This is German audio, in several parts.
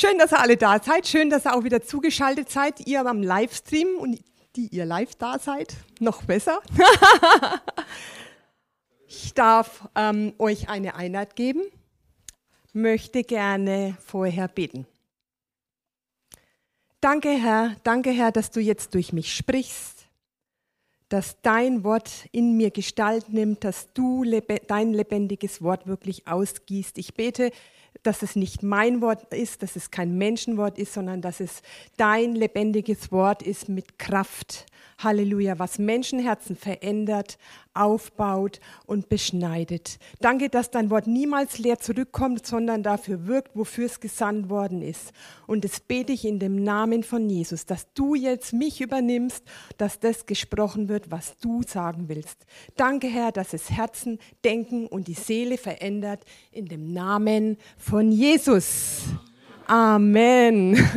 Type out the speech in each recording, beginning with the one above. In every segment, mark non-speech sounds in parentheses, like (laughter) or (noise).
Schön, dass ihr alle da seid. Schön, dass ihr auch wieder zugeschaltet seid. Ihr am Livestream und die ihr live da seid. Noch besser. (laughs) ich darf ähm, euch eine Einheit geben. Möchte gerne vorher beten. Danke, Herr. Danke, Herr, dass du jetzt durch mich sprichst dass dein Wort in mir Gestalt nimmt, dass du dein lebendiges Wort wirklich ausgießt. Ich bete, dass es nicht mein Wort ist, dass es kein Menschenwort ist, sondern dass es dein lebendiges Wort ist mit Kraft. Halleluja, was Menschenherzen verändert, aufbaut und beschneidet. Danke, dass dein Wort niemals leer zurückkommt, sondern dafür wirkt, wofür es gesandt worden ist. Und das bete ich in dem Namen von Jesus, dass du jetzt mich übernimmst, dass das gesprochen wird, was du sagen willst. Danke, Herr, dass es Herzen, Denken und die Seele verändert in dem Namen von Jesus. Amen. (laughs)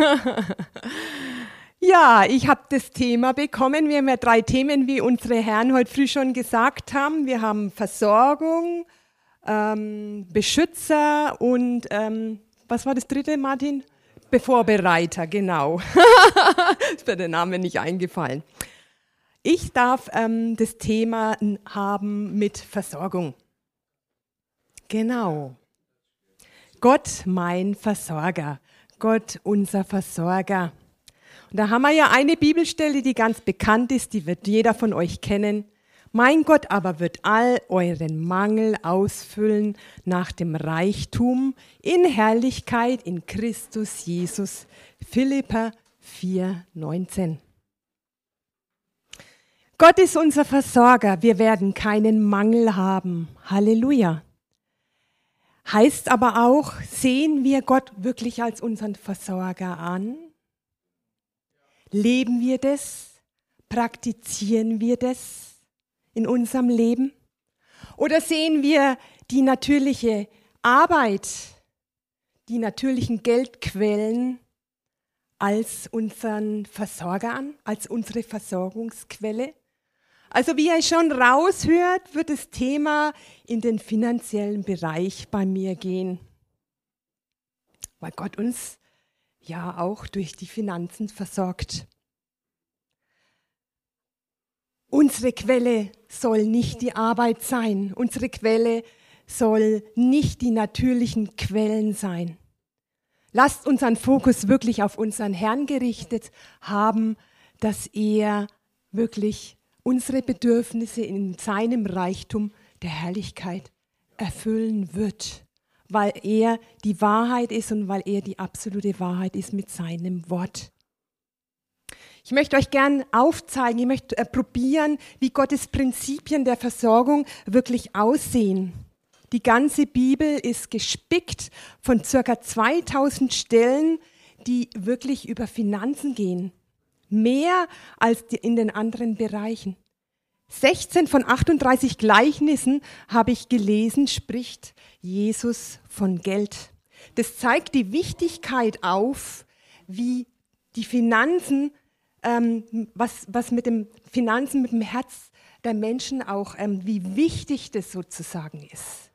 Ja, ich habe das Thema bekommen. Wir haben ja drei Themen, wie unsere Herren heute früh schon gesagt haben. Wir haben Versorgung, ähm, Beschützer und ähm, was war das dritte, Martin? Bevorbereiter, genau. (laughs) ist mir der Name nicht eingefallen. Ich darf ähm, das Thema haben mit Versorgung. Genau. Gott mein Versorger. Gott unser Versorger. Und da haben wir ja eine Bibelstelle, die ganz bekannt ist, die wird jeder von euch kennen. Mein Gott aber wird all euren Mangel ausfüllen nach dem Reichtum in Herrlichkeit in Christus Jesus. Philippa 4, 19. Gott ist unser Versorger. Wir werden keinen Mangel haben. Halleluja. Heißt aber auch, sehen wir Gott wirklich als unseren Versorger an? Leben wir das? Praktizieren wir das in unserem Leben? Oder sehen wir die natürliche Arbeit, die natürlichen Geldquellen als unseren Versorger an, als unsere Versorgungsquelle? Also wie ihr schon raushört, wird das Thema in den finanziellen Bereich bei mir gehen, weil Gott uns ja auch durch die Finanzen versorgt. Unsere Quelle soll nicht die Arbeit sein. Unsere Quelle soll nicht die natürlichen Quellen sein. Lasst unseren Fokus wirklich auf unseren Herrn gerichtet haben, dass er wirklich unsere Bedürfnisse in seinem Reichtum der Herrlichkeit erfüllen wird weil er die Wahrheit ist und weil er die absolute Wahrheit ist mit seinem Wort. Ich möchte euch gern aufzeigen, ich möchte äh, probieren, wie Gottes Prinzipien der Versorgung wirklich aussehen. Die ganze Bibel ist gespickt von circa 2000 Stellen, die wirklich über Finanzen gehen. Mehr als in den anderen Bereichen. 16 von 38 Gleichnissen habe ich gelesen, spricht Jesus von Geld. Das zeigt die Wichtigkeit auf, wie die Finanzen, ähm, was, was mit dem Finanzen, mit dem Herz der Menschen auch, ähm, wie wichtig das sozusagen ist.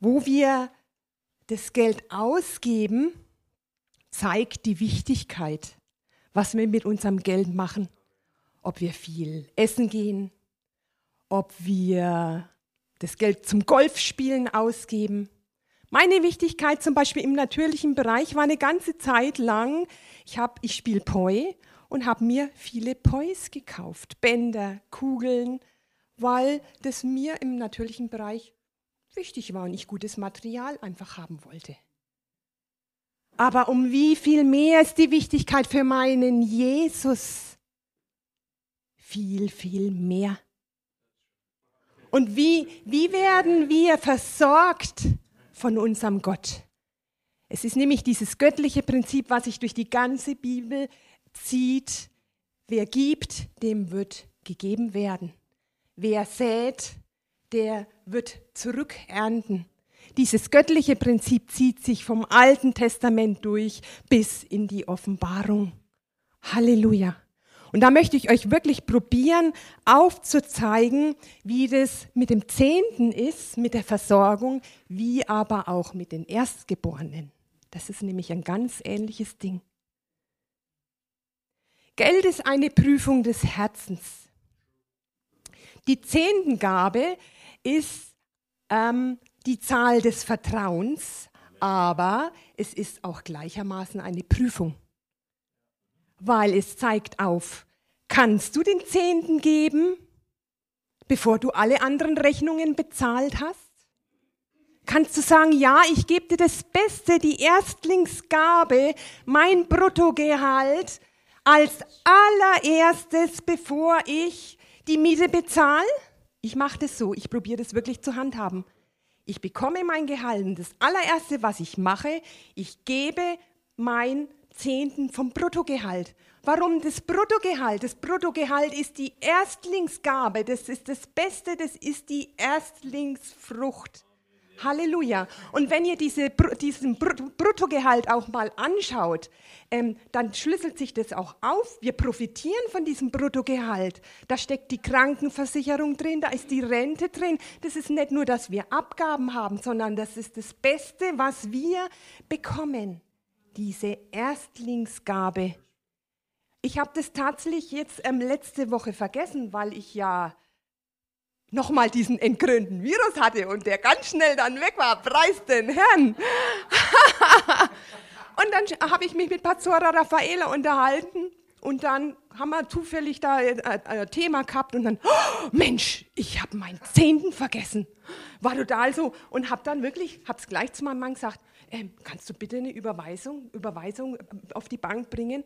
Wo wir das Geld ausgeben, zeigt die Wichtigkeit was wir mit unserem Geld machen. Ob wir viel essen gehen, ob wir das Geld zum Golfspielen ausgeben. Meine Wichtigkeit zum Beispiel im natürlichen Bereich war eine ganze Zeit lang, ich, ich spiele Poi und habe mir viele Pois gekauft, Bänder, Kugeln, weil das mir im natürlichen Bereich wichtig war und ich gutes Material einfach haben wollte. Aber um wie viel mehr ist die Wichtigkeit für meinen Jesus? Viel, viel mehr. Und wie, wie werden wir versorgt von unserem Gott? Es ist nämlich dieses göttliche Prinzip, was sich durch die ganze Bibel zieht. Wer gibt, dem wird gegeben werden. Wer sät, der wird zurückernten. Dieses göttliche Prinzip zieht sich vom Alten Testament durch bis in die Offenbarung. Halleluja. Und da möchte ich euch wirklich probieren, aufzuzeigen, wie das mit dem Zehnten ist, mit der Versorgung, wie aber auch mit den Erstgeborenen. Das ist nämlich ein ganz ähnliches Ding. Geld ist eine Prüfung des Herzens. Die Zehntengabe ist ähm, die Zahl des Vertrauens, aber es ist auch gleichermaßen eine Prüfung weil es zeigt auf, kannst du den Zehnten geben, bevor du alle anderen Rechnungen bezahlt hast? Kannst du sagen, ja, ich gebe dir das Beste, die Erstlingsgabe, mein Bruttogehalt als allererstes, bevor ich die Miete bezahle? Ich mache das so, ich probiere das wirklich zu handhaben. Ich bekomme mein Gehalt und das allererste, was ich mache, ich gebe mein Zehnten vom Bruttogehalt. Warum das Bruttogehalt? Das Bruttogehalt ist die Erstlingsgabe, das ist das Beste, das ist die Erstlingsfrucht. Halleluja. Und wenn ihr diese, diesen Bruttogehalt auch mal anschaut, ähm, dann schlüsselt sich das auch auf. Wir profitieren von diesem Bruttogehalt. Da steckt die Krankenversicherung drin, da ist die Rente drin. Das ist nicht nur, dass wir Abgaben haben, sondern das ist das Beste, was wir bekommen diese Erstlingsgabe. Ich habe das tatsächlich jetzt ähm, letzte Woche vergessen, weil ich ja nochmal diesen entkrönten Virus hatte und der ganz schnell dann weg war. Preis den Herrn. (laughs) und dann habe ich mich mit Pastora Raffaela unterhalten und dann haben wir zufällig da ein, ein Thema gehabt und dann, oh, Mensch, ich habe meinen Zehnten vergessen. War total so und habe dann wirklich, habe es gleich zu meinem Mann gesagt, ähm, kannst du bitte eine Überweisung, Überweisung äh, auf die Bank bringen?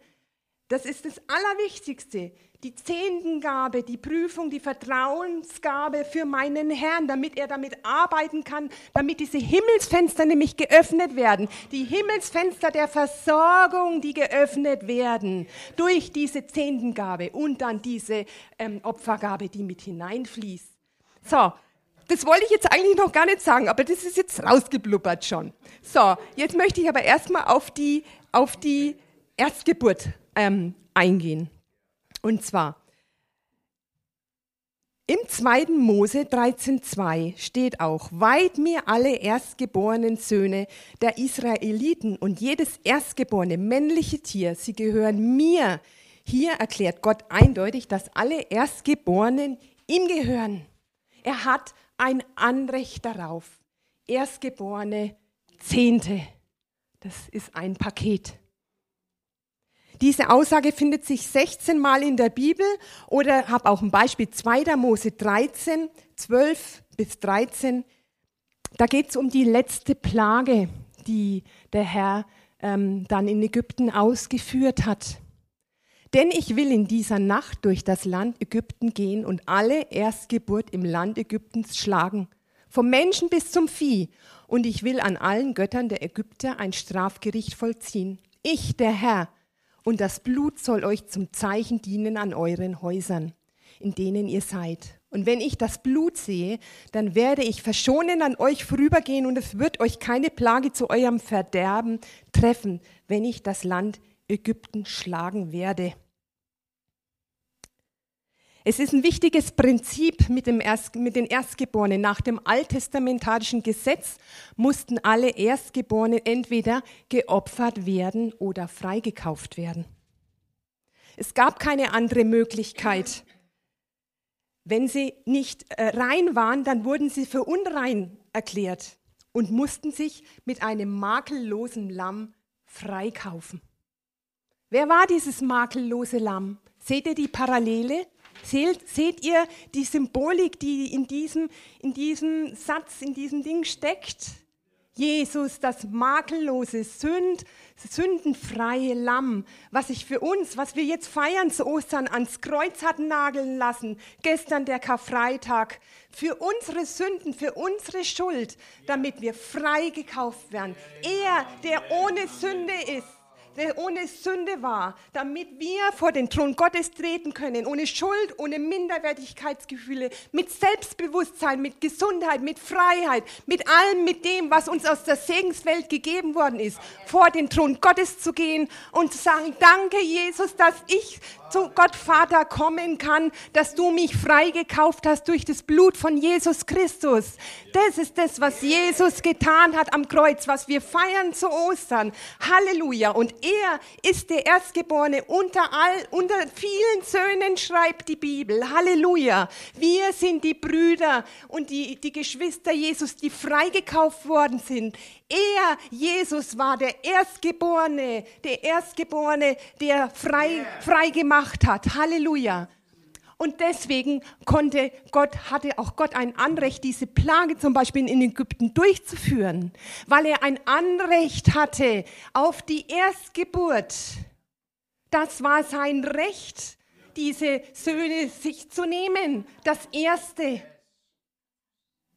Das ist das Allerwichtigste. Die Zehntengabe, die Prüfung, die Vertrauensgabe für meinen Herrn, damit er damit arbeiten kann, damit diese Himmelsfenster nämlich geöffnet werden. Die Himmelsfenster der Versorgung, die geöffnet werden durch diese Zehntengabe und dann diese ähm, Opfergabe, die mit hineinfließt. So, das wollte ich jetzt eigentlich noch gar nicht sagen, aber das ist jetzt rausgeblubbert schon. So, jetzt möchte ich aber erstmal auf die, auf die Erstgeburt ähm, eingehen. Und zwar, im 2. Mose 13,2 steht auch, weit mir alle erstgeborenen Söhne der Israeliten und jedes erstgeborene männliche Tier, sie gehören mir. Hier erklärt Gott eindeutig, dass alle Erstgeborenen ihm gehören. Er hat ein Anrecht darauf. Erstgeborene Zehnte. Das ist ein Paket. Diese Aussage findet sich 16 Mal in der Bibel oder habe auch ein Beispiel 2. Mose 13, 12 bis 13. Da geht es um die letzte Plage, die der Herr ähm, dann in Ägypten ausgeführt hat. Denn ich will in dieser Nacht durch das Land Ägypten gehen und alle Erstgeburt im Land Ägyptens schlagen, vom Menschen bis zum Vieh, und ich will an allen Göttern der Ägypter ein Strafgericht vollziehen. Ich, der Herr, und das Blut soll euch zum Zeichen dienen an euren Häusern, in denen ihr seid. Und wenn ich das Blut sehe, dann werde ich verschonen an euch vorübergehen und es wird euch keine Plage zu eurem Verderben treffen, wenn ich das Land Ägypten schlagen werde. Es ist ein wichtiges Prinzip mit, Erst, mit, den Erstgeborenen. Nach dem alttestamentarischen Gesetz mussten alle Erstgeborenen entweder geopfert werden oder freigekauft werden. Es gab keine andere Möglichkeit. Wenn sie nicht äh, rein waren, dann wurden sie für unrein erklärt und mussten sich mit einem makellosen Lamm freikaufen. Wer war dieses makellose Lamm? Seht ihr die Parallele? Seht, seht ihr die Symbolik, die in diesem, in diesem Satz, in diesem Ding steckt? Jesus, das makellose, sünd, sündenfreie Lamm, was sich für uns, was wir jetzt feiern zu Ostern, ans Kreuz hat nageln lassen, gestern der Karfreitag, für unsere Sünden, für unsere Schuld, damit wir frei gekauft werden. Er, der ohne Sünde ist, der ohne Sünde war, damit wir vor den Thron Gottes treten können, ohne Schuld, ohne Minderwertigkeitsgefühle, mit Selbstbewusstsein, mit Gesundheit, mit Freiheit, mit allem, mit dem, was uns aus der Segenswelt gegeben worden ist, vor den Thron Gottes zu gehen und zu sagen, danke Jesus, dass ich zu Gott Vater kommen kann, dass du mich freigekauft hast durch das Blut von Jesus Christus. Das ist das, was Jesus getan hat am Kreuz, was wir feiern zu Ostern. Halleluja. Und er ist der Erstgeborene unter all, unter vielen Söhnen schreibt die Bibel. Halleluja. Wir sind die Brüder und die, die Geschwister Jesus, die freigekauft worden sind. Er, Jesus, war der Erstgeborene, der Erstgeborene, der frei, frei gemacht hat. Halleluja. Und deswegen konnte Gott, hatte auch Gott ein Anrecht, diese Plage zum Beispiel in Ägypten durchzuführen, weil er ein Anrecht hatte auf die Erstgeburt. Das war sein Recht, diese Söhne sich zu nehmen. Das Erste.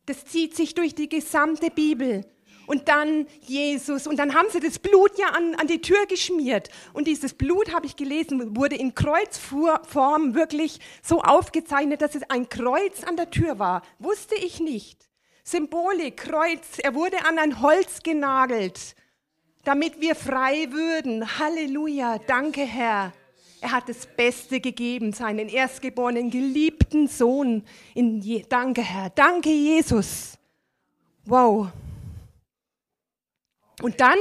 Das zieht sich durch die gesamte Bibel und dann Jesus. Und dann haben sie das Blut ja an, an die Tür geschmiert. Und dieses Blut, habe ich gelesen, wurde in Kreuzform wirklich so aufgezeichnet, dass es ein Kreuz an der Tür war. Wusste ich nicht. Symbolik, Kreuz. Er wurde an ein Holz genagelt, damit wir frei würden. Halleluja. Danke, Herr. Er hat das Beste gegeben, seinen erstgeborenen, geliebten Sohn. In Je Danke, Herr. Danke, Jesus. Wow. Und dann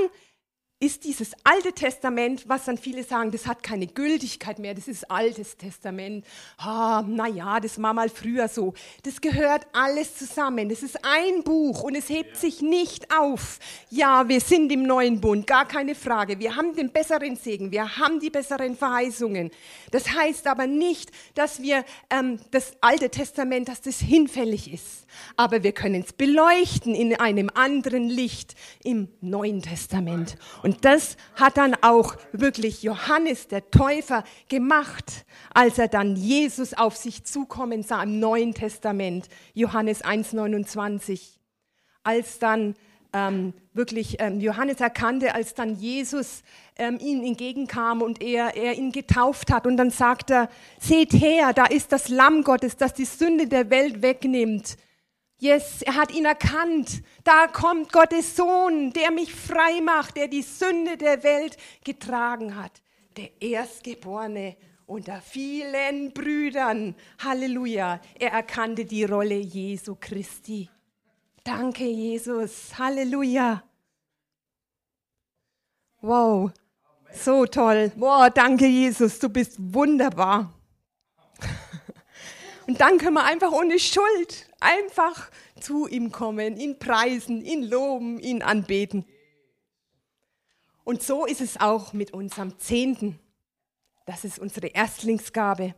ist dieses Alte Testament, was dann viele sagen, das hat keine Gültigkeit mehr, das ist Altes Testament. Ah, na ja, das war mal früher so. Das gehört alles zusammen. Das ist ein Buch und es hebt sich nicht auf. Ja, wir sind im neuen Bund, gar keine Frage. Wir haben den besseren Segen, wir haben die besseren Verheißungen. Das heißt aber nicht, dass wir ähm, das Alte Testament, dass das hinfällig ist. Aber wir können es beleuchten in einem anderen Licht im Neuen Testament. Und das hat dann auch wirklich Johannes der Täufer gemacht, als er dann Jesus auf sich zukommen sah im Neuen Testament, Johannes 1,29. Als dann ähm, wirklich ähm, Johannes erkannte, als dann Jesus ähm, ihm entgegenkam und er, er ihn getauft hat. Und dann sagt er, seht her, da ist das Lamm Gottes, das die Sünde der Welt wegnimmt. Yes, er hat ihn erkannt. Da kommt Gottes Sohn, der mich frei macht, der die Sünde der Welt getragen hat. Der Erstgeborene unter vielen Brüdern. Halleluja. Er erkannte die Rolle Jesu Christi. Danke, Jesus. Halleluja. Wow. So toll. Wow, danke, Jesus. Du bist wunderbar. Und dann können wir einfach ohne Schuld einfach zu ihm kommen, ihn preisen, ihn loben, ihn anbeten. Und so ist es auch mit unserem Zehnten. Das ist unsere Erstlingsgabe.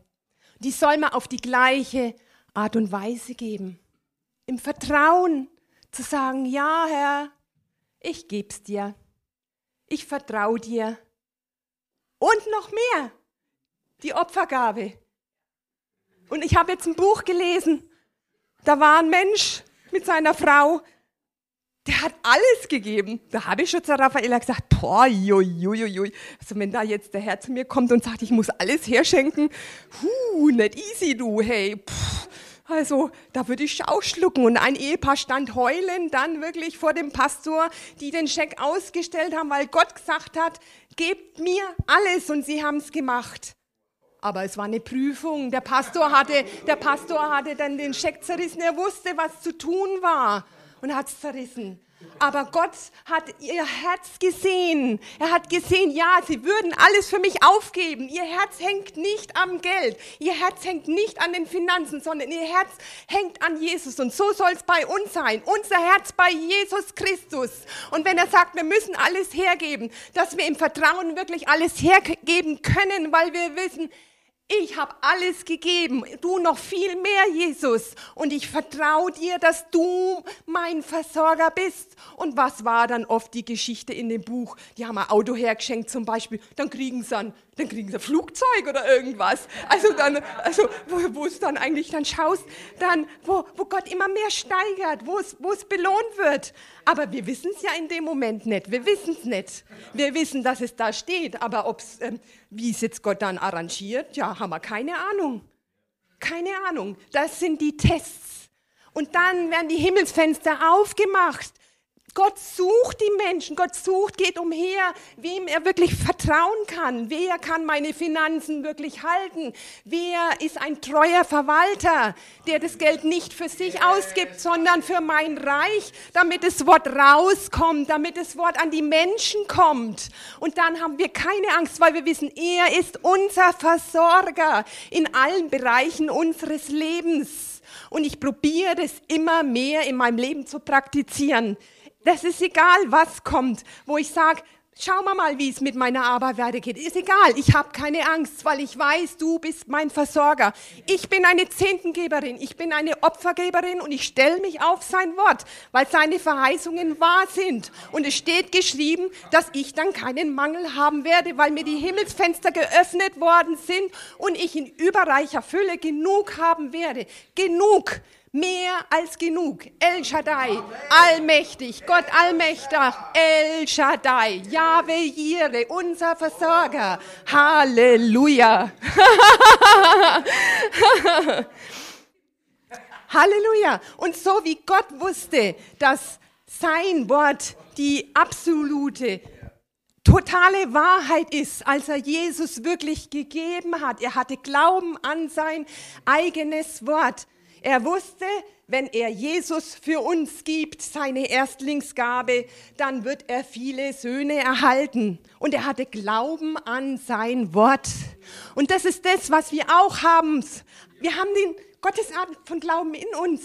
Die soll man auf die gleiche Art und Weise geben. Im Vertrauen zu sagen, ja Herr, ich geb's dir. Ich vertraue dir. Und noch mehr, die Opfergabe. Und ich habe jetzt ein Buch gelesen, da war ein Mensch mit seiner Frau, der hat alles gegeben. Da habe ich schon zu Raffaella gesagt, boah, juiuiui. Also wenn da jetzt der Herr zu mir kommt und sagt, ich muss alles herschenken, huh, nicht easy du, hey. Pff. Also da würde ich auch schlucken. Und ein Ehepaar stand heulen dann wirklich vor dem Pastor, die den Scheck ausgestellt haben, weil Gott gesagt hat, gebt mir alles und sie haben es gemacht. Aber es war eine Prüfung. Der Pastor hatte, der Pastor hatte dann den Scheck zerrissen. Er wusste, was zu tun war und hat es zerrissen. Aber Gott hat ihr Herz gesehen. Er hat gesehen, ja, sie würden alles für mich aufgeben. Ihr Herz hängt nicht am Geld. Ihr Herz hängt nicht an den Finanzen, sondern ihr Herz hängt an Jesus. Und so soll es bei uns sein. Unser Herz bei Jesus Christus. Und wenn er sagt, wir müssen alles hergeben, dass wir im Vertrauen wirklich alles hergeben können, weil wir wissen, ich habe alles gegeben, du noch viel mehr, Jesus. Und ich vertraue dir, dass du mein Versorger bist. Und was war dann oft die Geschichte in dem Buch? Die haben ein Auto hergeschenkt zum Beispiel, dann kriegen sie einen dann kriegen sie ein Flugzeug oder irgendwas. Also dann, also wo, wo es dann eigentlich dann schaust, dann, wo, wo Gott immer mehr steigert, wo es, wo es belohnt wird. Aber wir wissen es ja in dem Moment nicht. Wir wissen es nicht. Wir wissen, dass es da steht, aber ob's, ähm, wie es jetzt Gott dann arrangiert, ja, haben wir keine Ahnung. Keine Ahnung. Das sind die Tests. Und dann werden die Himmelsfenster aufgemacht Gott sucht die Menschen, Gott sucht, geht umher, wem er wirklich vertrauen kann. Wer kann meine Finanzen wirklich halten? Wer ist ein treuer Verwalter, der das Geld nicht für sich ausgibt, sondern für mein Reich, damit das Wort rauskommt, damit das Wort an die Menschen kommt. Und dann haben wir keine Angst, weil wir wissen, er ist unser Versorger in allen Bereichen unseres Lebens. Und ich probiere das immer mehr in meinem Leben zu praktizieren. Das ist egal, was kommt, wo ich sage, schau mal mal, wie es mit meiner Arbeit weitergeht. Ist egal, ich habe keine Angst, weil ich weiß, du bist mein Versorger. Ich bin eine Zehntengeberin, ich bin eine Opfergeberin und ich stelle mich auf sein Wort, weil seine Verheißungen wahr sind. Und es steht geschrieben, dass ich dann keinen Mangel haben werde, weil mir die Himmelsfenster geöffnet worden sind und ich in überreicher Fülle genug haben werde. Genug. Mehr als genug. El Shaddai, allmächtig, Gott allmächtig, El Shaddai, Yahweh Jireh, unser Versorger. Halleluja. (laughs) Halleluja. Und so wie Gott wusste, dass sein Wort die absolute totale Wahrheit ist, als er Jesus wirklich gegeben hat. Er hatte Glauben an sein eigenes Wort. Er wusste, wenn er Jesus für uns gibt, seine Erstlingsgabe, dann wird er viele Söhne erhalten. Und er hatte Glauben an sein Wort. Und das ist das, was wir auch haben. Wir haben den Gottesart von Glauben in uns.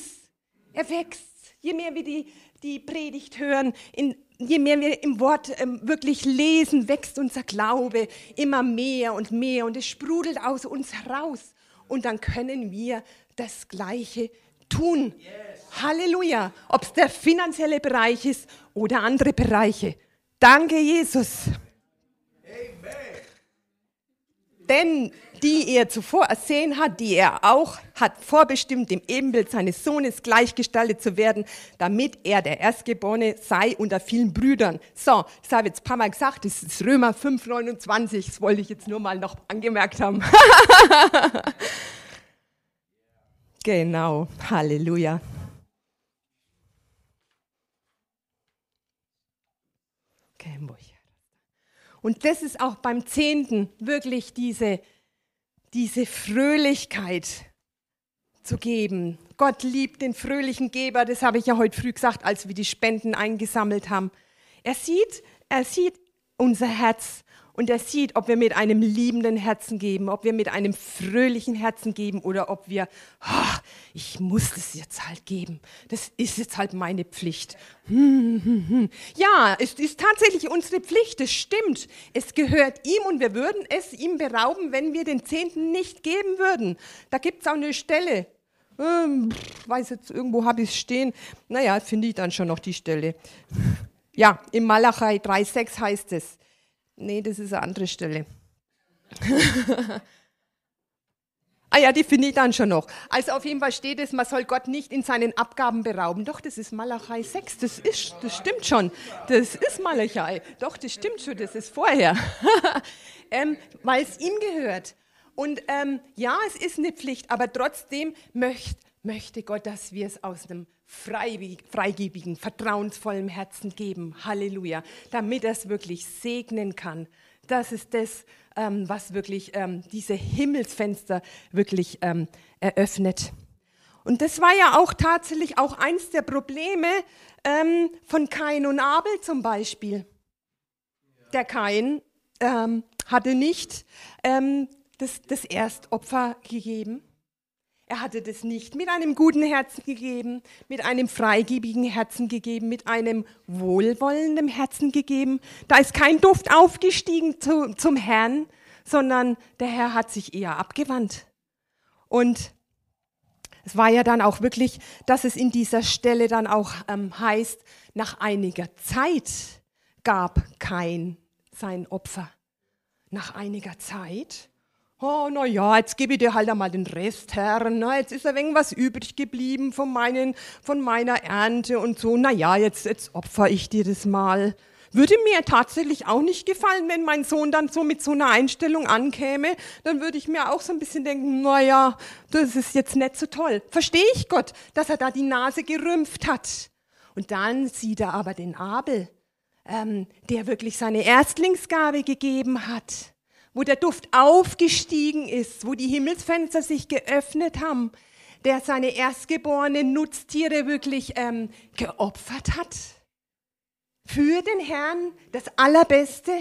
Er wächst. Je mehr wir die, die Predigt hören, in, je mehr wir im Wort ähm, wirklich lesen, wächst unser Glaube immer mehr und mehr und es sprudelt aus uns heraus. Und dann können wir das Gleiche tun. Yes. Halleluja. Ob es der finanzielle Bereich ist oder andere Bereiche. Danke, Jesus. Amen. Denn die er zuvor ersehen hat, die er auch hat vorbestimmt, dem Ebenbild seines Sohnes gleichgestaltet zu werden, damit er der Erstgeborene sei unter vielen Brüdern. So, das habe ich jetzt ein paar Mal gesagt, das ist Römer 5, 29, das wollte ich jetzt nur mal noch angemerkt haben. (laughs) Genau, Halleluja. Und das ist auch beim Zehnten wirklich diese, diese Fröhlichkeit zu geben. Gott liebt den fröhlichen Geber, das habe ich ja heute früh gesagt, als wir die Spenden eingesammelt haben. Er sieht, er sieht unser Herz und er sieht, ob wir mit einem liebenden Herzen geben, ob wir mit einem fröhlichen Herzen geben oder ob wir, oh, ich muss das jetzt halt geben. Das ist jetzt halt meine Pflicht. Ja, es ist tatsächlich unsere Pflicht, es stimmt. Es gehört ihm und wir würden es ihm berauben, wenn wir den Zehnten nicht geben würden. Da gibt es auch eine Stelle. Ähm, weiß jetzt, irgendwo habe ich es stehen. Naja, finde ich dann schon noch die Stelle. Ja, im Malachai 3,6 heißt es, Nee, das ist eine andere Stelle. (laughs) ah ja, die finde ich dann schon noch. Also auf jeden Fall steht es, man soll Gott nicht in seinen Abgaben berauben. Doch, das ist Malachai 6, das ist, das stimmt schon. Das ist Malachai. Doch, das stimmt schon, das ist vorher. (laughs) ähm, Weil es ihm gehört. Und ähm, ja, es ist eine Pflicht, aber trotzdem möcht, möchte Gott, dass wir es aus einem freigebigen, vertrauensvollen Herzen geben. Halleluja. Damit er es wirklich segnen kann. Das ist das, ähm, was wirklich ähm, diese Himmelsfenster wirklich ähm, eröffnet. Und das war ja auch tatsächlich auch eins der Probleme ähm, von Kain und Abel zum Beispiel. Der Kain ähm, hatte nicht ähm, das, das Erstopfer gegeben er hatte das nicht mit einem guten Herzen gegeben, mit einem freigebigen Herzen gegeben, mit einem wohlwollenden Herzen gegeben. Da ist kein Duft aufgestiegen zu, zum Herrn, sondern der Herr hat sich eher abgewandt. Und es war ja dann auch wirklich, dass es in dieser Stelle dann auch ähm, heißt, nach einiger Zeit gab kein sein Opfer. nach einiger Zeit, oh, na ja, jetzt gebe ich dir halt einmal den Rest, Herr, na, jetzt ist ein wenig was übrig geblieben von, meinen, von meiner Ernte und so, na ja, jetzt, jetzt opfer ich dir das mal. Würde mir tatsächlich auch nicht gefallen, wenn mein Sohn dann so mit so einer Einstellung ankäme, dann würde ich mir auch so ein bisschen denken, na ja, das ist jetzt nicht so toll. Verstehe ich Gott, dass er da die Nase gerümpft hat. Und dann sieht er aber den Abel, ähm, der wirklich seine Erstlingsgabe gegeben hat, wo der Duft aufgestiegen ist, wo die Himmelsfenster sich geöffnet haben, der seine erstgeborenen Nutztiere wirklich ähm, geopfert hat für den Herrn das Allerbeste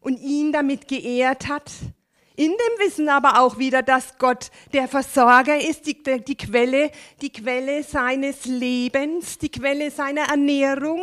und ihn damit geehrt hat. In dem Wissen aber auch wieder, dass Gott der Versorger ist, die, die Quelle, die Quelle seines Lebens, die Quelle seiner Ernährung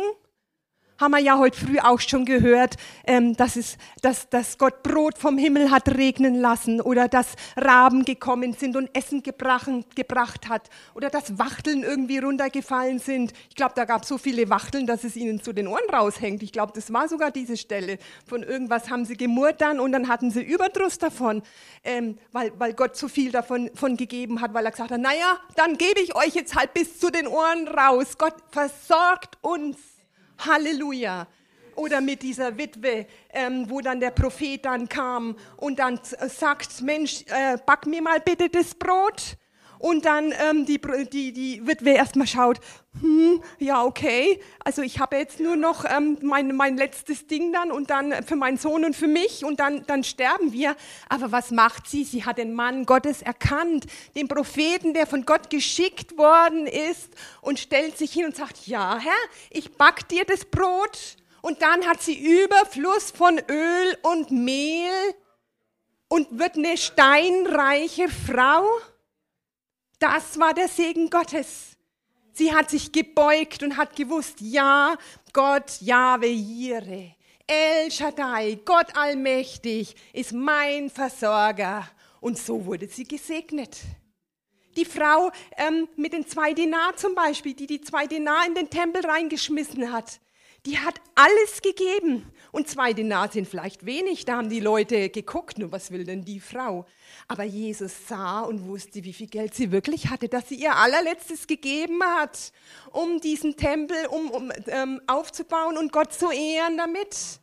haben wir ja heute früh auch schon gehört, ähm, dass, es, dass, dass Gott Brot vom Himmel hat regnen lassen oder dass Raben gekommen sind und Essen gebracht, gebracht hat oder dass Wachteln irgendwie runtergefallen sind. Ich glaube, da gab es so viele Wachteln, dass es ihnen zu den Ohren raushängt. Ich glaube, das war sogar diese Stelle. Von irgendwas haben sie gemurrt dann und dann hatten sie Überdruss davon, ähm, weil, weil Gott so viel davon von gegeben hat, weil er gesagt hat, naja, dann gebe ich euch jetzt halt bis zu den Ohren raus. Gott versorgt uns. Halleluja. Oder mit dieser Witwe, ähm, wo dann der Prophet dann kam und dann sagt, Mensch, äh, back mir mal bitte das Brot und dann ähm, die, die, die Witwe erstmal schaut, hm, ja, okay, also ich habe jetzt nur noch ähm, mein, mein letztes Ding dann und dann für meinen Sohn und für mich und dann, dann sterben wir. Aber was macht sie? Sie hat den Mann Gottes erkannt, den Propheten, der von Gott geschickt worden ist und stellt sich hin und sagt, ja, Herr, ich back dir das Brot. Und dann hat sie Überfluss von Öl und Mehl und wird eine steinreiche Frau. Das war der Segen Gottes. Sie hat sich gebeugt und hat gewusst, ja, Gott, Jahwe Jireh, El Shaddai, Gott allmächtig, ist mein Versorger. Und so wurde sie gesegnet. Die Frau ähm, mit den zwei Dinar zum Beispiel, die die zwei Dinar in den Tempel reingeschmissen hat, die hat alles gegeben. Und zwei Dinar sind vielleicht wenig, da haben die Leute geguckt, nur was will denn die Frau? Aber Jesus sah und wusste, wie viel Geld sie wirklich hatte, dass sie ihr allerletztes gegeben hat, um diesen Tempel um, um ähm, aufzubauen und Gott zu ehren damit.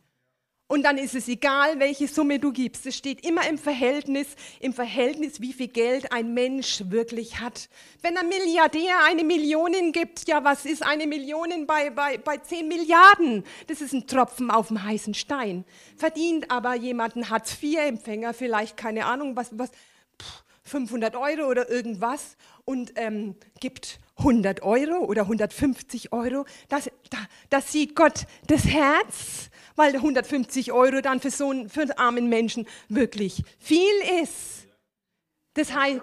Und dann ist es egal, welche Summe du gibst. Es steht immer im Verhältnis, im Verhältnis, wie viel Geld ein Mensch wirklich hat. Wenn ein Milliardär eine Million gibt, ja, was ist eine Million bei, bei, bei 10 Milliarden? Das ist ein Tropfen auf dem heißen Stein. Verdient aber jemanden Hartz-IV-Empfänger, vielleicht, keine Ahnung, was, was, 500 Euro oder irgendwas und ähm, gibt 100 Euro oder 150 Euro. Das, da, das sieht Gott das Herz weil 150 Euro dann für so einen, für einen armen Menschen wirklich viel ist. Das heißt,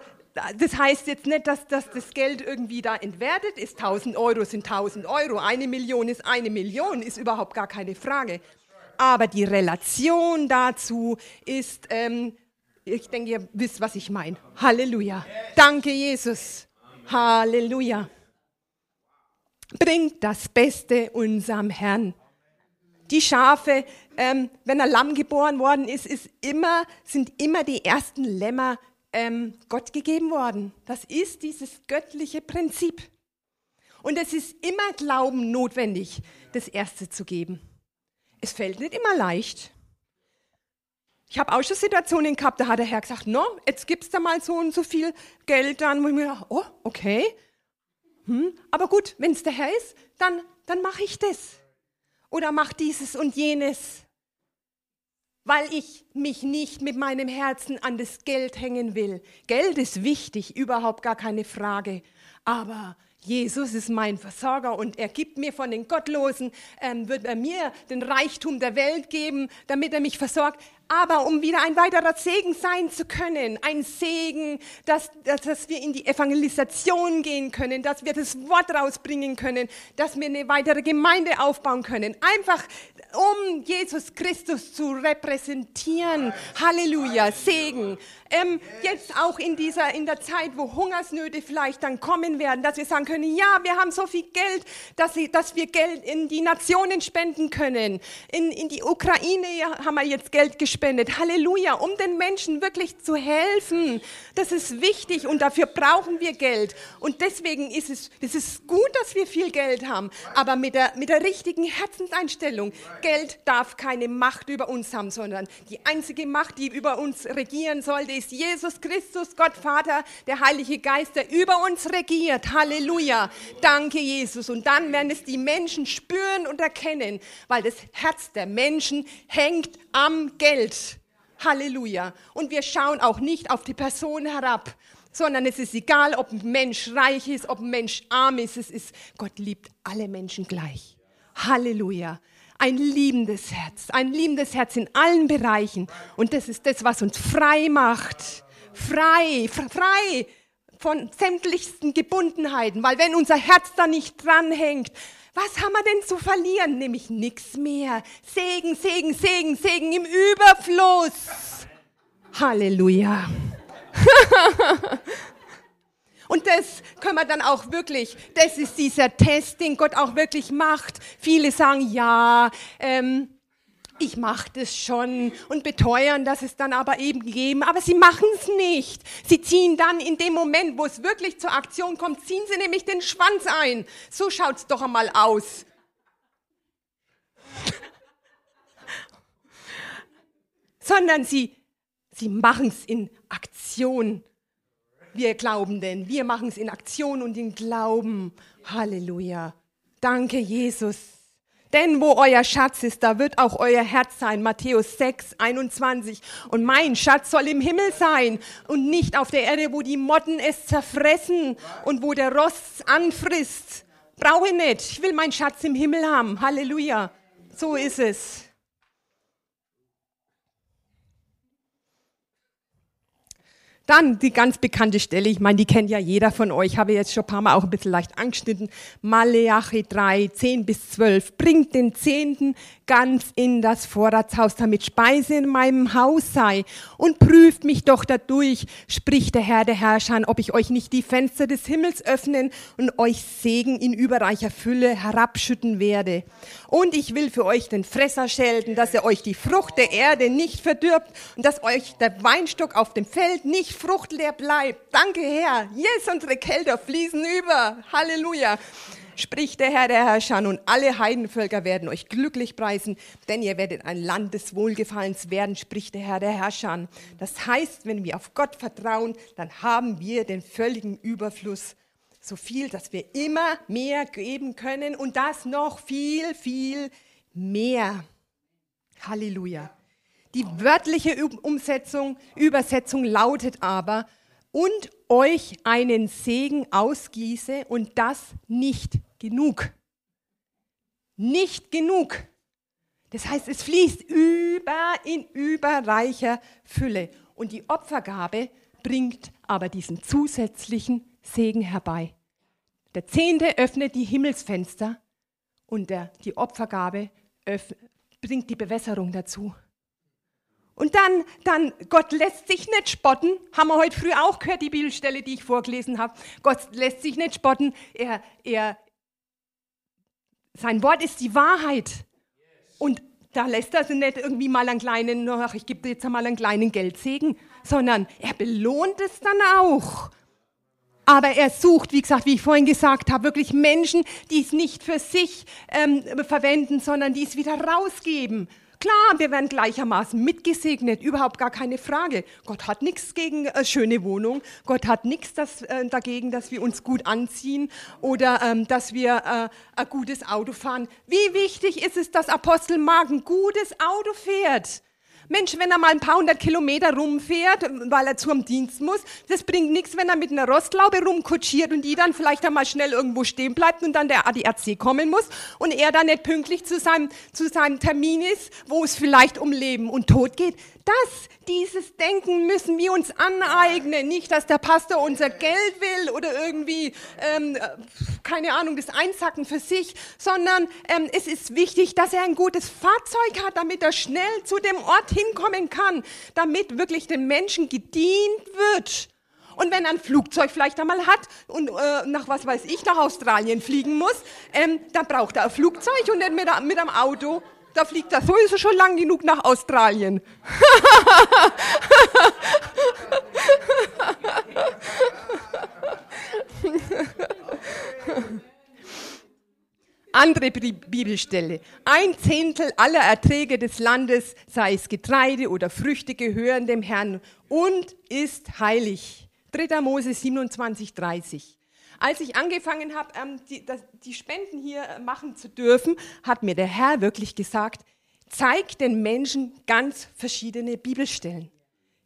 das heißt jetzt nicht, dass, dass, das Geld irgendwie da entwertet ist. 1000 Euro sind 1000 Euro, eine Million ist eine Million, ist überhaupt gar keine Frage. Aber die Relation dazu ist, ähm, ich denke, ihr wisst, was ich meine. Halleluja. Danke, Jesus. Halleluja. Bringt das Beste unserem Herrn die Schafe, ähm, wenn ein Lamm geboren worden ist, ist immer, sind immer die ersten Lämmer ähm, Gott gegeben worden. Das ist dieses göttliche Prinzip. Und es ist immer Glauben notwendig, das Erste zu geben. Es fällt nicht immer leicht. Ich habe auch schon Situationen gehabt, da hat der Herr gesagt, no, jetzt gibst du mal so und so viel Geld dann, wo ich mir dachte, oh, okay. Hm, aber gut, wenn es der Herr ist, dann, dann mache ich das oder mach dieses und jenes, weil ich mich nicht mit meinem Herzen an das Geld hängen will. Geld ist wichtig, überhaupt gar keine Frage, aber Jesus ist mein Versorger und er gibt mir von den Gottlosen, ähm, wird er mir den Reichtum der Welt geben, damit er mich versorgt. Aber um wieder ein weiterer Segen sein zu können, ein Segen, dass, dass wir in die Evangelisation gehen können, dass wir das Wort rausbringen können, dass wir eine weitere Gemeinde aufbauen können. Einfach um Jesus Christus zu repräsentieren. Halleluja, Segen. Ähm, jetzt auch in dieser, in der Zeit, wo Hungersnöte vielleicht dann kommen werden, dass wir sagen können, ja, wir haben so viel Geld, dass, sie, dass wir Geld in die Nationen spenden können. In, in die Ukraine haben wir jetzt Geld gespendet. Halleluja, um den Menschen wirklich zu helfen. Das ist wichtig und dafür brauchen wir Geld. Und deswegen ist es, es ist gut, dass wir viel Geld haben, aber mit der, mit der richtigen Herzenseinstellung. Geld darf keine Macht über uns haben, sondern die einzige Macht, die über uns regieren sollte, ist Jesus Christus, Gott Vater, der Heilige Geist, der über uns regiert. Halleluja. Danke, Jesus. Und dann werden es die Menschen spüren und erkennen, weil das Herz der Menschen hängt am Geld. Halleluja. Und wir schauen auch nicht auf die Person herab, sondern es ist egal, ob ein Mensch reich ist, ob ein Mensch arm ist. Es ist, Gott liebt alle Menschen gleich. Halleluja ein liebendes Herz, ein liebendes Herz in allen Bereichen. Und das ist das, was uns frei macht. Frei, frei von sämtlichsten Gebundenheiten. Weil wenn unser Herz da nicht dranhängt, was haben wir denn zu verlieren? Nämlich nichts mehr. Segen, Segen, Segen, Segen im Überfluss. Halleluja. (laughs) Und das können wir dann auch wirklich, das ist dieser Test, den Gott auch wirklich macht. Viele sagen, ja, ähm, ich mache das schon und beteuern, dass es dann aber eben geben, aber sie machen es nicht. Sie ziehen dann in dem Moment, wo es wirklich zur Aktion kommt, ziehen sie nämlich den Schwanz ein. So schaut's doch einmal aus. (laughs) Sondern sie, sie machen es in Aktion wir Glaubenden. Wir machen es in Aktion und in Glauben. Halleluja. Danke, Jesus. Denn wo euer Schatz ist, da wird auch euer Herz sein. Matthäus 6, 21. Und mein Schatz soll im Himmel sein und nicht auf der Erde, wo die Motten es zerfressen und wo der Rost anfrisst. Brauche ich nicht. Ich will meinen Schatz im Himmel haben. Halleluja. So ist es. Dann die ganz bekannte Stelle, ich meine, die kennt ja jeder von euch, habe jetzt schon ein paar Mal auch ein bisschen leicht angeschnitten. Maleachi 3, 10 bis 12. Bringt den Zehnten ganz in das Vorratshaus, damit Speise in meinem Haus sei. Und prüft mich doch dadurch, spricht der Herr der Herrscher, ob ich euch nicht die Fenster des Himmels öffnen und euch Segen in überreicher Fülle herabschütten werde. Und ich will für euch den Fresser schelten, dass er euch die Frucht der Erde nicht verdirbt und dass euch der Weinstock auf dem Feld nicht fruchtleer bleibt. Danke, Herr. Yes, unsere Kälter fließen über. Halleluja spricht der Herr der Herrscher, und alle Heidenvölker werden euch glücklich preisen, denn ihr werdet ein Land des Wohlgefallens werden, spricht der Herr der Herrscher. Das heißt, wenn wir auf Gott vertrauen, dann haben wir den völligen Überfluss, so viel, dass wir immer mehr geben können und das noch viel, viel mehr. Halleluja. Die wörtliche Umsetzung, Übersetzung lautet aber, und euch einen Segen ausgieße und das nicht genug. Nicht genug. Das heißt, es fließt über in überreicher Fülle. Und die Opfergabe bringt aber diesen zusätzlichen Segen herbei. Der Zehnte öffnet die Himmelsfenster und der, die Opfergabe bringt die Bewässerung dazu. Und dann, dann, Gott lässt sich nicht spotten. Haben wir heute früh auch gehört, die Bibelstelle, die ich vorgelesen habe. Gott lässt sich nicht spotten. Er, er, sein Wort ist die Wahrheit. Und da lässt er sie nicht irgendwie mal einen kleinen, ach, ich gebe dir jetzt mal einen kleinen Geldsegen, sondern er belohnt es dann auch. Aber er sucht, wie gesagt, wie ich vorhin gesagt habe, wirklich Menschen, die es nicht für sich ähm, verwenden, sondern die es wieder rausgeben. Klar, wir werden gleichermaßen mitgesegnet, überhaupt gar keine Frage. Gott hat nichts gegen eine schöne Wohnung. Gott hat nichts äh, dagegen, dass wir uns gut anziehen oder ähm, dass wir äh, ein gutes Auto fahren. Wie wichtig ist es, dass Apostel Mark ein gutes Auto fährt? Mensch, wenn er mal ein paar hundert Kilometer rumfährt, weil er zum Dienst muss, das bringt nichts, wenn er mit einer Rostlaube rumkutschiert und die dann vielleicht einmal schnell irgendwo stehen bleibt und dann der ADAC kommen muss und er dann nicht pünktlich zu seinem, zu seinem Termin ist, wo es vielleicht um Leben und Tod geht. Das, dieses Denken müssen wir uns aneignen. Nicht, dass der Pastor unser Geld will oder irgendwie, ähm, keine Ahnung, das Einsacken für sich, sondern ähm, es ist wichtig, dass er ein gutes Fahrzeug hat, damit er schnell zu dem Ort hinkommen kann, damit wirklich den Menschen gedient wird. Und wenn er ein Flugzeug vielleicht einmal hat und äh, nach was weiß ich, nach Australien fliegen muss, ähm, dann braucht er ein Flugzeug und nicht mit, mit einem Auto. Da fliegt er sowieso schon lang genug nach Australien. (laughs) Andere Bibelstelle. Ein Zehntel aller Erträge des Landes, sei es Getreide oder Früchte, gehören dem Herrn und ist heilig. 3. Mose 27, 30. Als ich angefangen habe, ähm, die, die Spenden hier äh, machen zu dürfen, hat mir der Herr wirklich gesagt, zeig den Menschen ganz verschiedene Bibelstellen.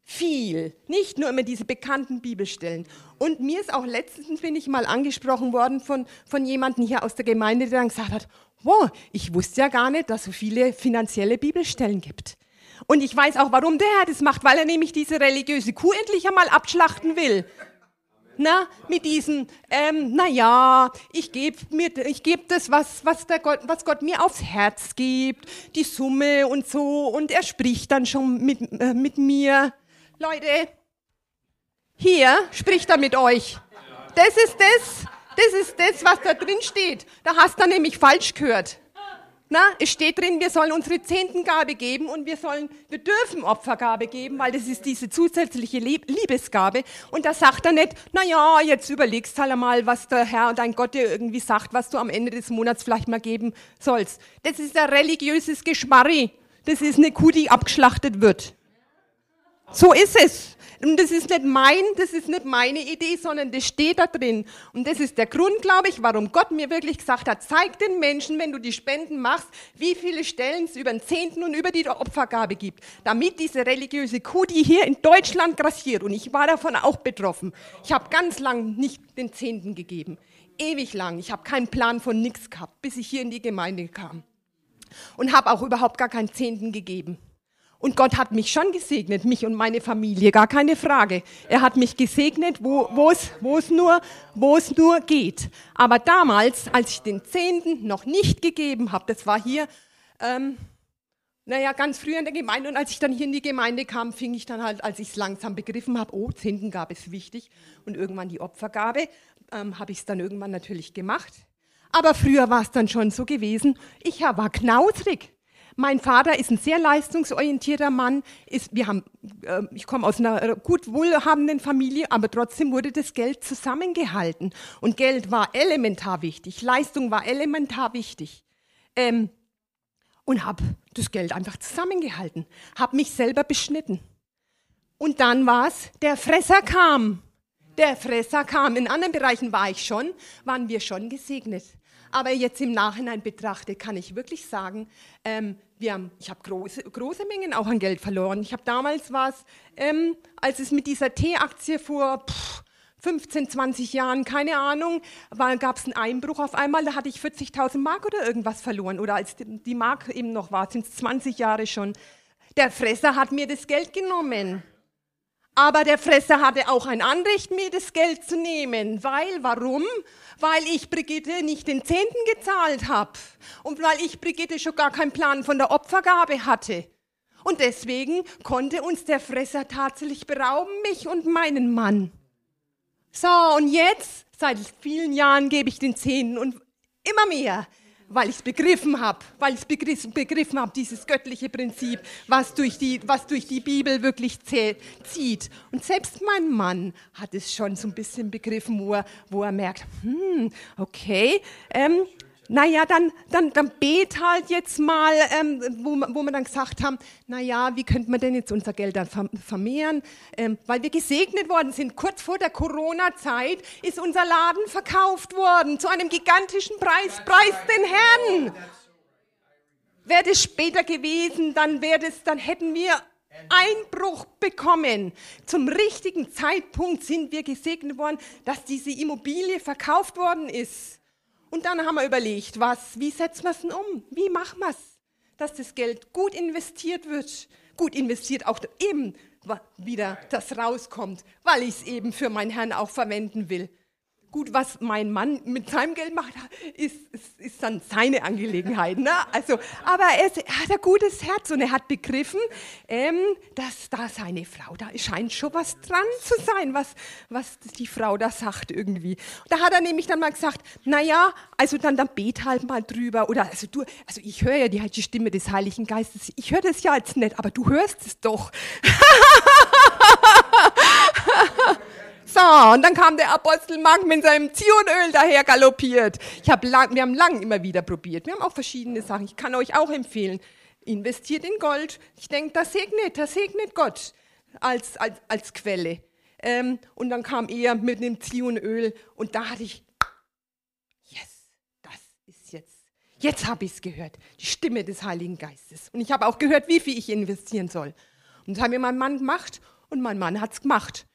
Viel, nicht nur immer diese bekannten Bibelstellen. Und mir ist auch letztens, bin ich mal angesprochen worden von, von jemandem hier aus der Gemeinde, der dann gesagt hat, wow, ich wusste ja gar nicht, dass es so viele finanzielle Bibelstellen gibt. Und ich weiß auch, warum der Herr das macht, weil er nämlich diese religiöse Kuh endlich einmal abschlachten will. Na, mit diesem, ähm, na ja, ich gebe gebe das, was, was, der Gott, was Gott mir aufs Herz gibt, die Summe und so, und er spricht dann schon mit, äh, mit mir. Leute, hier spricht er mit euch. Das ist das, das ist das, was da drin steht. Da hast du nämlich falsch gehört. Na, es steht drin, wir sollen unsere Zehntengabe geben und wir sollen, wir dürfen Opfergabe geben, weil das ist diese zusätzliche Liebesgabe. Und da sagt er nicht, na ja, jetzt überlegst halt einmal, was der Herr und dein Gott dir irgendwie sagt, was du am Ende des Monats vielleicht mal geben sollst. Das ist ein religiöses Geschmarri. Das ist eine Kuh, die abgeschlachtet wird. So ist es. Und das ist nicht mein, das ist nicht meine Idee, sondern das steht da drin. Und das ist der Grund, glaube ich, warum Gott mir wirklich gesagt hat, zeig den Menschen, wenn du die Spenden machst, wie viele Stellen es über den Zehnten und über die Opfergabe gibt. Damit diese religiöse Kuh, die hier in Deutschland grassiert, und ich war davon auch betroffen, ich habe ganz lang nicht den Zehnten gegeben. Ewig lang. Ich habe keinen Plan von nichts gehabt, bis ich hier in die Gemeinde kam. Und habe auch überhaupt gar keinen Zehnten gegeben. Und Gott hat mich schon gesegnet, mich und meine Familie, gar keine Frage. Er hat mich gesegnet, wo, es, wo, es nur, wo es nur geht. Aber damals, als ich den Zehnten noch nicht gegeben habe, das war hier, ähm, naja, ganz früh in der Gemeinde. Und als ich dann hier in die Gemeinde kam, fing ich dann halt, als ich es langsam begriffen habe, oh, Zehntengabe ist wichtig. Und irgendwann die Opfergabe, ähm, habe ich es dann irgendwann natürlich gemacht. Aber früher war es dann schon so gewesen, ich war knausrig. Mein Vater ist ein sehr leistungsorientierter Mann. Ist, wir haben, äh, ich komme aus einer gut wohlhabenden Familie, aber trotzdem wurde das Geld zusammengehalten. Und Geld war elementar wichtig, Leistung war elementar wichtig. Ähm, und habe das Geld einfach zusammengehalten, habe mich selber beschnitten. Und dann war es, der Fresser kam. Der Fresser kam. In anderen Bereichen war ich schon, waren wir schon gesegnet. Aber jetzt im Nachhinein betrachtet kann ich wirklich sagen, ähm, wir haben, ich habe große, große Mengen auch an Geld verloren. Ich habe damals was, ähm, als es mit dieser T-Aktie vor pff, 15, 20 Jahren, keine Ahnung, gab es einen Einbruch auf einmal, da hatte ich 40.000 Mark oder irgendwas verloren. Oder als die Mark eben noch war, sind es 20 Jahre schon. Der Fresser hat mir das Geld genommen. Aber der Fresser hatte auch ein Anrecht, mir das Geld zu nehmen. Weil, warum? Weil ich Brigitte nicht den Zehnten gezahlt habe. Und weil ich Brigitte schon gar keinen Plan von der Opfergabe hatte. Und deswegen konnte uns der Fresser tatsächlich berauben, mich und meinen Mann. So, und jetzt, seit vielen Jahren gebe ich den Zehnten und immer mehr weil ich es begriffen habe, weil ich es begriffen habe, dieses göttliche Prinzip, was durch, die, was durch die Bibel wirklich zieht. Und selbst mein Mann hat es schon so ein bisschen begriffen, wo er, wo er merkt, hm, okay, ähm, naja, dann, dann, dann bet halt jetzt mal, ähm, wo, wo wir dann gesagt haben, naja, wie könnte man denn jetzt unser Geld dann vermehren? Ähm, weil wir gesegnet worden sind. Kurz vor der Corona-Zeit ist unser Laden verkauft worden zu einem gigantischen Preis. Preis den Herrn. Wäre das später gewesen, dann wäre das, dann hätten wir Einbruch bekommen. Zum richtigen Zeitpunkt sind wir gesegnet worden, dass diese Immobilie verkauft worden ist. Und dann haben wir überlegt, was, wie setzen wir es denn um? Wie machen wir es, dass das Geld gut investiert wird? Gut investiert auch eben wieder das rauskommt, weil ich es eben für meinen Herrn auch verwenden will. Gut, was mein Mann mit seinem Geld macht, ist, ist, ist dann seine Angelegenheit. Ne? Also, aber er, er, hat ein gutes Herz und er hat begriffen, ähm, dass da seine Frau, da scheint schon was dran zu sein, was, was die Frau da sagt irgendwie. Da hat er nämlich dann mal gesagt, na ja, also dann, dann bet halt mal drüber. Oder also du, also ich höre ja die, die Stimme des Heiligen Geistes. Ich höre das ja jetzt nicht, aber du hörst es doch. (laughs) Und dann kam der Apostel Mark mit seinem Zionöl daher galoppiert. Ich hab lang, wir haben lang immer wieder probiert. Wir haben auch verschiedene Sachen. Ich kann euch auch empfehlen. Investiert in Gold. Ich denke, das segnet, das segnet Gott als, als, als Quelle. Ähm, und dann kam er mit dem Zionöl und da hatte ich, yes, das ist jetzt, jetzt habe ich es gehört, die Stimme des Heiligen Geistes. Und ich habe auch gehört, wie viel ich investieren soll. Und das hat mir mein Mann gemacht und mein Mann hat es gemacht.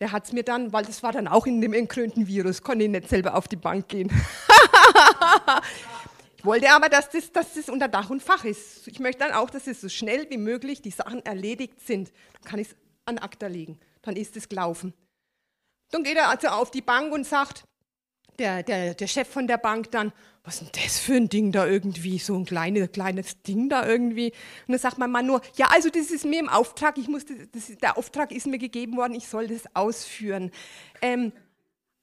Der hat es mir dann, weil das war dann auch in dem entkrönten Virus, konnte ich nicht selber auf die Bank gehen. ich wollte aber, dass das, dass das unter Dach und Fach ist. Ich möchte dann auch, dass es so schnell wie möglich die Sachen erledigt sind. Dann kann ich es an Akta legen. Dann ist es gelaufen. Dann geht er also auf die Bank und sagt, der, der, der Chef von der Bank dann, was ist denn das für ein Ding da irgendwie, so ein kleines, kleines Ding da irgendwie. Und dann sagt mein Mann nur, ja, also das ist mir im Auftrag, ich muss, das, das, der Auftrag ist mir gegeben worden, ich soll das ausführen. Ähm,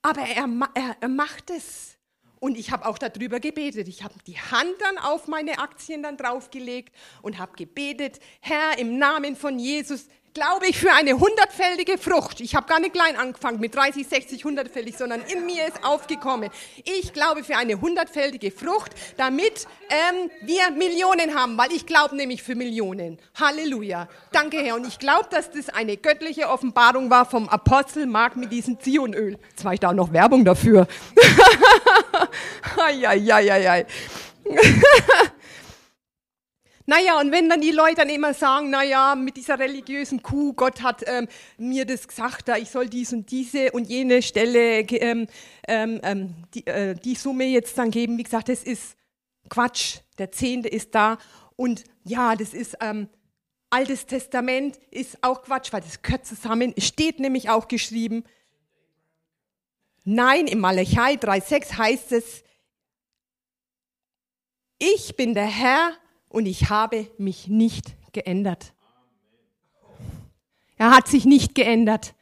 aber er, er, er macht es. Und ich habe auch darüber gebetet. Ich habe die Hand dann auf meine Aktien dann draufgelegt und habe gebetet, Herr, im Namen von Jesus, glaube ich, für eine hundertfältige Frucht. Ich habe gar nicht klein angefangen mit 30, 60, hundertfältig, sondern in mir ist aufgekommen. Ich glaube für eine hundertfältige Frucht, damit ähm, wir Millionen haben, weil ich glaube nämlich für Millionen. Halleluja. Danke, Herr. Und ich glaube, dass das eine göttliche Offenbarung war vom Apostel Mark mit diesem Zionöl. Jetzt war ich da auch noch Werbung dafür. ai, ai, ai, ai, ai. Naja, und wenn dann die Leute dann immer sagen, naja, mit dieser religiösen Kuh, Gott hat ähm, mir das gesagt, ich soll dies und diese und jene Stelle, ähm, ähm, ähm, die, äh, die Summe jetzt dann geben, wie gesagt, das ist Quatsch. Der Zehnte ist da und ja, das ist ähm, Altes Testament ist auch Quatsch, weil das gehört zusammen. Es steht nämlich auch geschrieben. Nein, im Malachai 3,6 heißt es, ich bin der Herr, und ich habe mich nicht geändert. Er hat sich nicht geändert.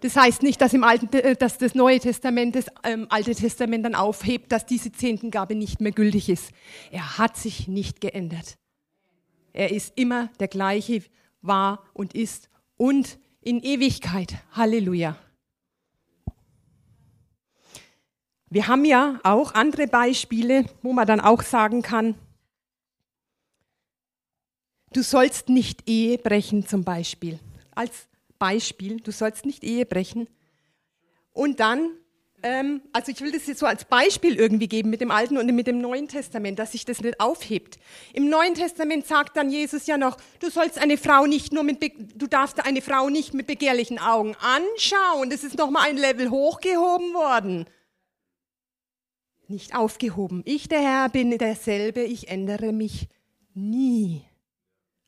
Das heißt nicht, dass, im Alten, äh, dass das Neue Testament das ähm, Alte Testament dann aufhebt, dass diese Zehntengabe nicht mehr gültig ist. Er hat sich nicht geändert. Er ist immer der gleiche, war und ist und in Ewigkeit. Halleluja. Wir haben ja auch andere Beispiele, wo man dann auch sagen kann, Du sollst nicht Ehe brechen zum Beispiel. Als Beispiel, du sollst nicht Ehe brechen. Und dann, ähm, also ich will das jetzt so als Beispiel irgendwie geben mit dem Alten und mit dem Neuen Testament, dass sich das nicht aufhebt. Im Neuen Testament sagt dann Jesus ja noch, du sollst eine Frau nicht nur mit, du darfst eine Frau nicht mit begehrlichen Augen anschauen. Das ist nochmal ein Level hochgehoben worden. Nicht aufgehoben. Ich, der Herr, bin derselbe, ich ändere mich nie.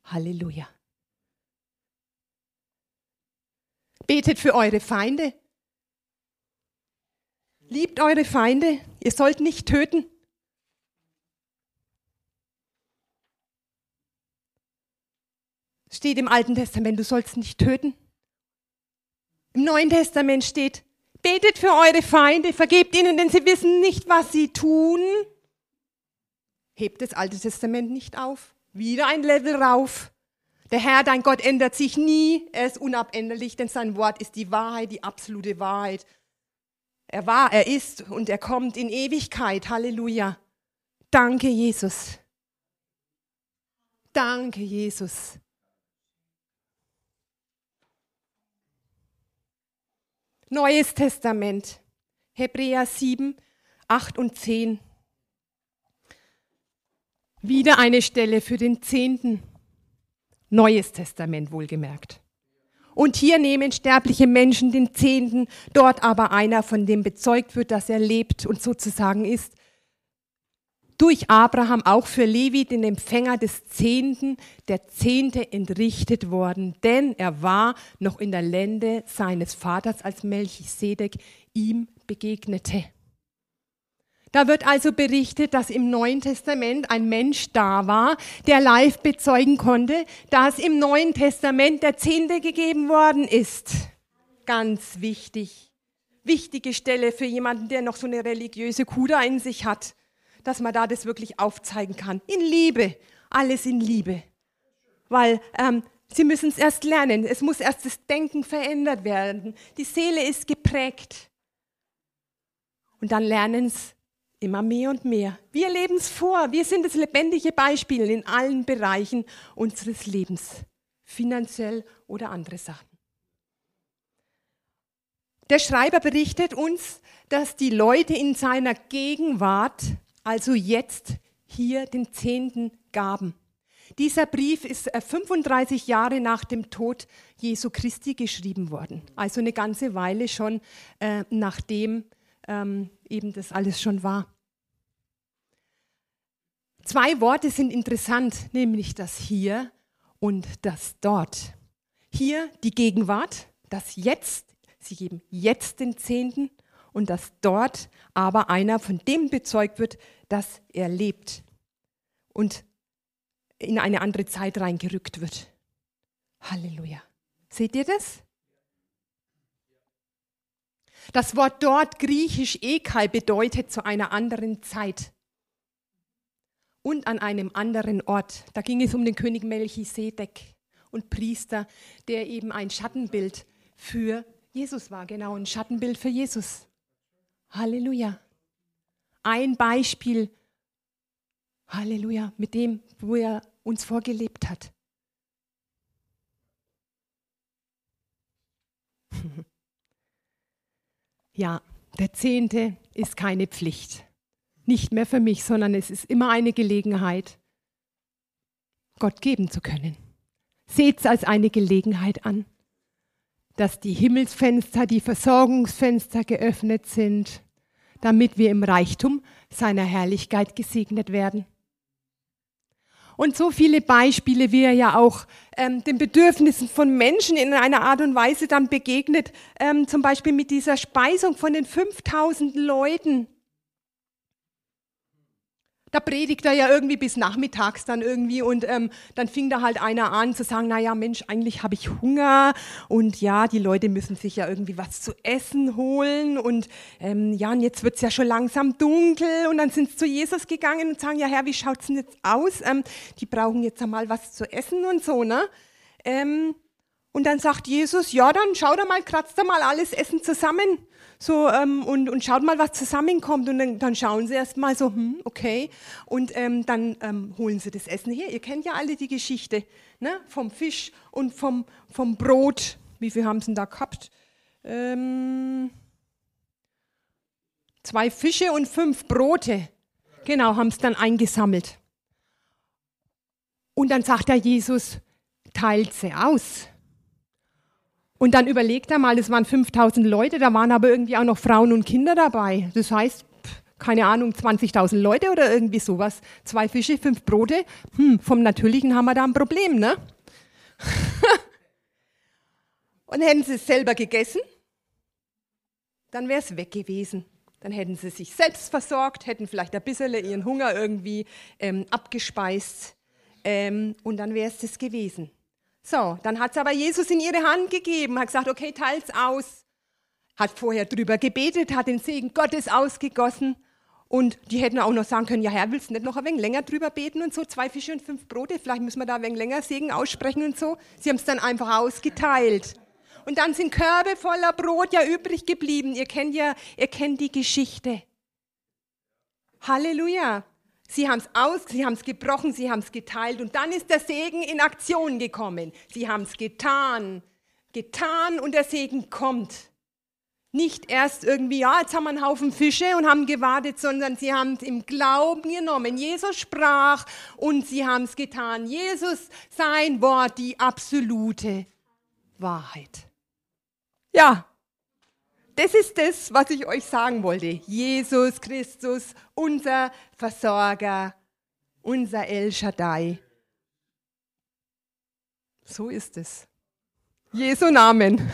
Halleluja. Betet für eure Feinde. Liebt eure Feinde. Ihr sollt nicht töten. Steht im Alten Testament, du sollst nicht töten. Im Neuen Testament steht, betet für eure Feinde, vergebt ihnen, denn sie wissen nicht, was sie tun. Hebt das Alte Testament nicht auf. Wieder ein Level rauf. Der Herr, dein Gott, ändert sich nie. Er ist unabänderlich, denn sein Wort ist die Wahrheit, die absolute Wahrheit. Er war, er ist und er kommt in Ewigkeit. Halleluja. Danke, Jesus. Danke, Jesus. Neues Testament. Hebräer 7, 8 und 10. Wieder eine Stelle für den Zehnten. Neues Testament wohlgemerkt. Und hier nehmen sterbliche Menschen den Zehnten, dort aber einer, von dem bezeugt wird, dass er lebt und sozusagen ist. Durch Abraham auch für Levi, den Empfänger des Zehnten, der Zehnte entrichtet worden, denn er war noch in der Lände seines Vaters als Melchisedek ihm begegnete. Da wird also berichtet, dass im Neuen Testament ein Mensch da war, der live bezeugen konnte, dass im Neuen Testament der Zehnte gegeben worden ist. Ganz wichtig. Wichtige Stelle für jemanden, der noch so eine religiöse Kuda in sich hat, dass man da das wirklich aufzeigen kann. In Liebe. Alles in Liebe. Weil ähm, sie müssen es erst lernen. Es muss erst das Denken verändert werden. Die Seele ist geprägt. Und dann lernen es Immer mehr und mehr. Wir leben es vor. Wir sind das lebendige Beispiel in allen Bereichen unseres Lebens, finanziell oder andere Sachen. Der Schreiber berichtet uns, dass die Leute in seiner Gegenwart, also jetzt, hier den Zehnten gaben. Dieser Brief ist 35 äh, Jahre nach dem Tod Jesu Christi geschrieben worden, also eine ganze Weile schon äh, nachdem ähm, eben das alles schon war. Zwei Worte sind interessant, nämlich das hier und das dort. Hier die Gegenwart, das Jetzt, sie geben jetzt den Zehnten und das dort aber einer, von dem bezeugt wird, dass er lebt und in eine andere Zeit reingerückt wird. Halleluja. Seht ihr das? Das Wort dort, griechisch Ekal, bedeutet zu einer anderen Zeit und an einem anderen Ort. Da ging es um den König Melchisedek und Priester, der eben ein Schattenbild für Jesus war, genau ein Schattenbild für Jesus. Halleluja. Ein Beispiel, Halleluja, mit dem, wo er uns vorgelebt hat. Ja, der Zehnte ist keine Pflicht. Nicht mehr für mich, sondern es ist immer eine Gelegenheit, Gott geben zu können. Seht es als eine Gelegenheit an, dass die Himmelsfenster, die Versorgungsfenster geöffnet sind, damit wir im Reichtum seiner Herrlichkeit gesegnet werden. Und so viele Beispiele, wie er ja auch ähm, den Bedürfnissen von Menschen in einer Art und Weise dann begegnet, ähm, zum Beispiel mit dieser Speisung von den 5000 Leuten. Da predigt er ja irgendwie bis nachmittags dann irgendwie und ähm, dann fing da halt einer an zu sagen, na ja, Mensch, eigentlich habe ich Hunger und ja, die Leute müssen sich ja irgendwie was zu essen holen und ähm, ja, und jetzt wird's ja schon langsam dunkel und dann sind sie zu Jesus gegangen und sagen, ja Herr, wie schaut's denn jetzt aus? Ähm, die brauchen jetzt einmal was zu essen und so, ne? Ähm, und dann sagt Jesus, ja, dann schau da mal, kratzt da mal alles Essen zusammen so ähm, und, und schaut mal, was zusammenkommt. Und dann, dann schauen sie erst mal so, hm, okay. Und ähm, dann ähm, holen sie das Essen her. Ihr kennt ja alle die Geschichte ne? vom Fisch und vom, vom Brot. Wie viel haben sie denn da gehabt? Ähm, zwei Fische und fünf Brote. Genau, haben es dann eingesammelt. Und dann sagt der Jesus, teilt sie aus. Und dann überlegt er mal, es waren 5000 Leute, da waren aber irgendwie auch noch Frauen und Kinder dabei. Das heißt, keine Ahnung, 20.000 Leute oder irgendwie sowas. Zwei Fische, fünf Brote. Hm, vom Natürlichen haben wir da ein Problem, ne? (laughs) und hätten sie es selber gegessen, dann wäre es weg gewesen. Dann hätten sie sich selbst versorgt, hätten vielleicht ein bisschen ihren Hunger irgendwie ähm, abgespeist ähm, und dann wäre es das gewesen. So, dann hat es aber Jesus in ihre Hand gegeben, hat gesagt, okay, teilt's aus. Hat vorher drüber gebetet, hat den Segen Gottes ausgegossen. Und die hätten auch noch sagen können, ja Herr, willst du nicht noch ein wenig länger drüber beten und so, zwei Fische und fünf Brote, vielleicht müssen wir da ein wenig länger Segen aussprechen und so. Sie haben es dann einfach ausgeteilt. Und dann sind Körbe voller Brot ja übrig geblieben. Ihr kennt ja, ihr kennt die Geschichte. Halleluja. Sie haben es aus, sie haben es gebrochen, sie haben es geteilt und dann ist der Segen in Aktion gekommen. Sie haben es getan, getan und der Segen kommt. Nicht erst irgendwie, ja, jetzt haben wir einen Haufen Fische und haben gewartet, sondern sie haben es im Glauben genommen. Jesus sprach und sie haben es getan. Jesus, sein Wort, die absolute Wahrheit. Ja, das ist das, was ich euch sagen wollte. Jesus Christus, unser Versorger, unser El Shaddai. So ist es. Jesu Namen. (laughs)